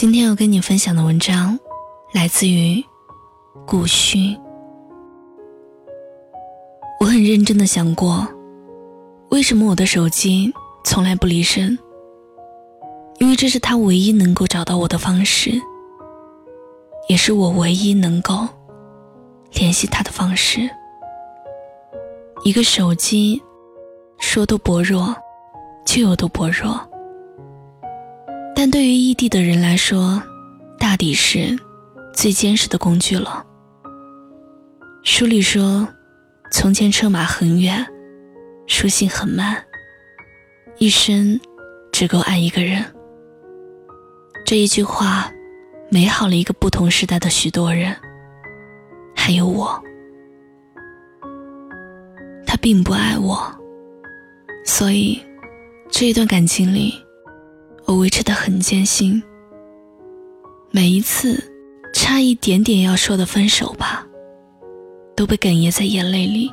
今天要跟你分享的文章，来自于古虚。我很认真的想过，为什么我的手机从来不离身？因为这是他唯一能够找到我的方式，也是我唯一能够联系他的方式。一个手机，说多薄弱，就有多薄弱。但对于异地的人来说，大抵是最坚实的工具了。书里说，从前车马很远，书信很慢，一生只够爱一个人。这一句话，美好了一个不同时代的许多人，还有我。他并不爱我，所以这一段感情里。我维持的很艰辛，每一次差一点点要说的分手吧，都被哽咽在眼泪里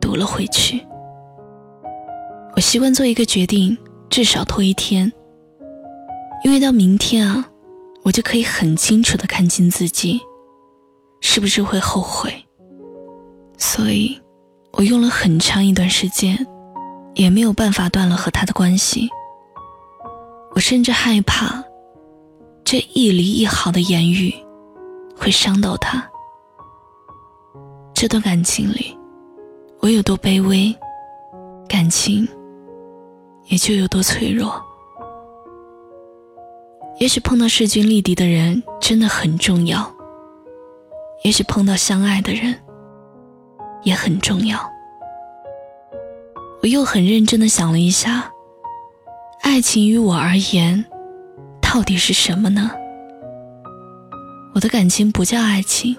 堵了回去。我习惯做一个决定，至少拖一天，因为到明天啊，我就可以很清楚的看清自己，是不是会后悔。所以，我用了很长一段时间，也没有办法断了和他的关系。我甚至害怕，这一离一好的言语会伤到他。这段感情里，我有多卑微，感情也就有多脆弱。也许碰到势均力敌的人真的很重要，也许碰到相爱的人也很重要。我又很认真的想了一下。爱情于我而言，到底是什么呢？我的感情不叫爱情，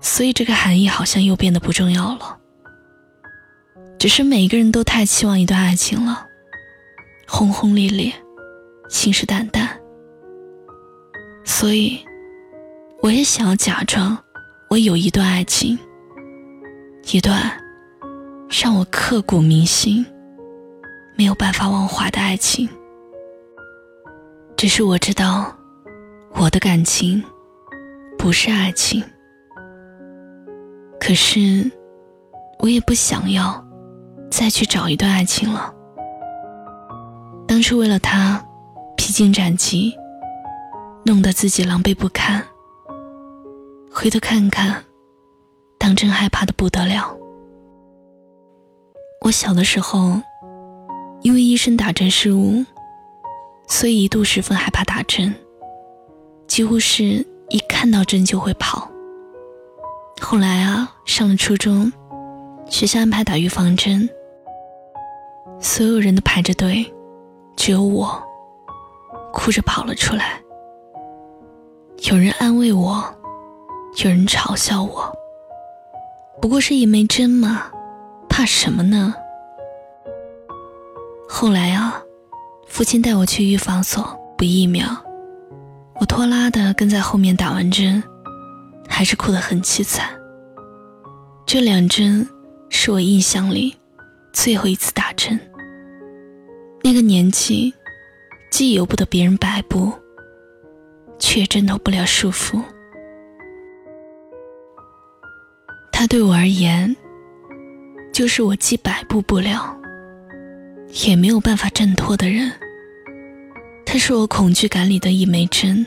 所以这个含义好像又变得不重要了。只是每一个人都太期望一段爱情了，轰轰烈烈，信誓旦旦。所以，我也想要假装我有一段爱情，一段让我刻骨铭心。没有办法忘怀的爱情，只是我知道，我的感情不是爱情。可是，我也不想要再去找一段爱情了。当初为了他，披荆斩棘，弄得自己狼狈不堪。回头看看，当真害怕的不得了。我小的时候。因为医生打针失误，所以一度十分害怕打针，几乎是一看到针就会跑。后来啊，上了初中，学校安排打预防针，所有人都排着队，只有我哭着跑了出来。有人安慰我，有人嘲笑我。不过是一枚针嘛，怕什么呢？后来啊，父亲带我去预防所补疫苗，我拖拉的跟在后面打完针，还是哭得很凄惨。这两针是我印象里最后一次打针。那个年纪，既由不得别人摆布，却挣脱不了束缚。他对我而言，就是我既摆布不了。也没有办法挣脱的人，他是我恐惧感里的一枚针，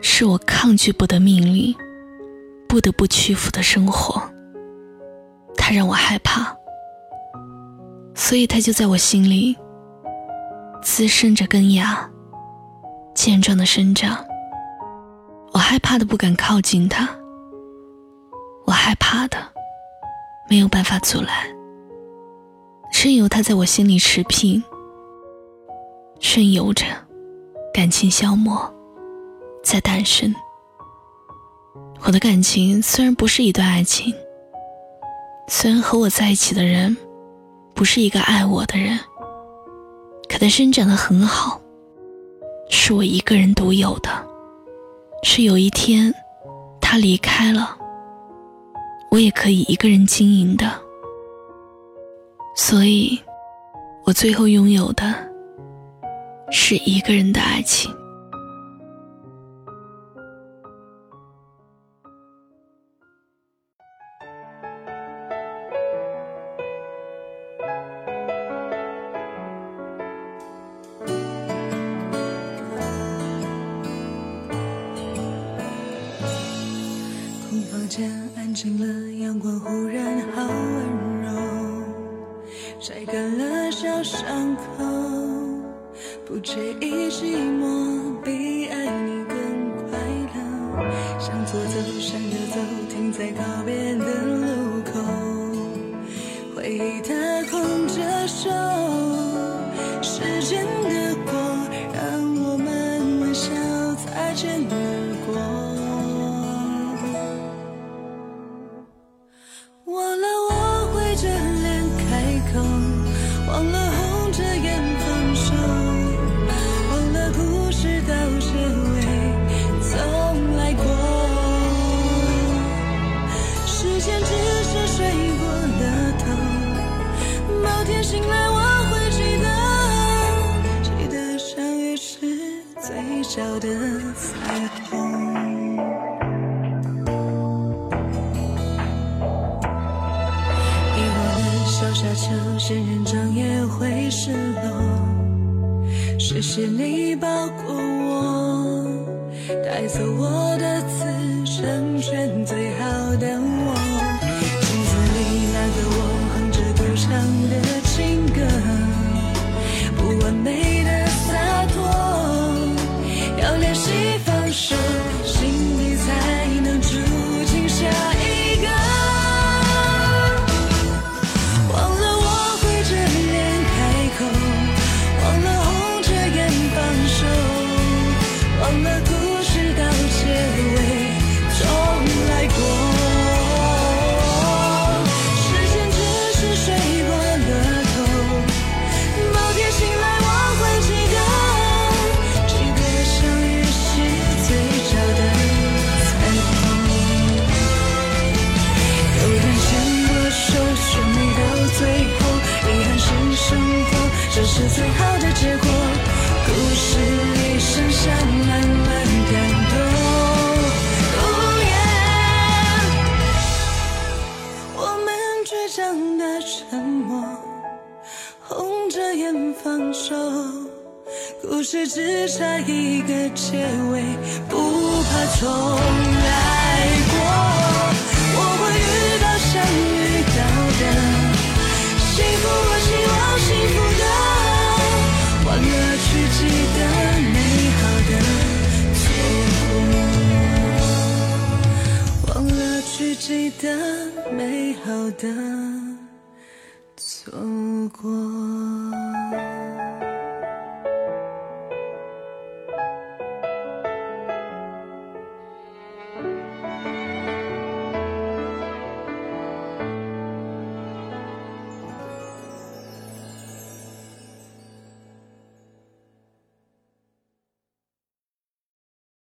是我抗拒不得命令、不得不屈服的生活。他让我害怕，所以他就在我心里滋生着根芽，健壮的生长。我害怕的不敢靠近他，我害怕的没有办法阻拦。任由他在我心里持平，任由着感情消磨，在诞生。我的感情虽然不是一段爱情，虽然和我在一起的人不是一个爱我的人，可它生长得很好，是我一个人独有的，是有一天他离开了，我也可以一个人经营的。所以我最后拥有的是一个人的爱情。空房间安静了阳光忽然好温柔。晒干了小伤口。不介意寂寞，比爱你更快乐。向左走，向右走，停在告别的路口。回忆它空着手，时间只是睡过了头，某天醒来我会记得，记得相遇时嘴角的彩虹。遗忘的小沙丘，仙人掌也会失落。谢谢你抱过我，带走我的刺，成全最好的的结果。故事里剩下满满感动。哦耶我们倔强的沉默，红着眼放手，故事只差一个结尾，不怕重来过。的美好的错过。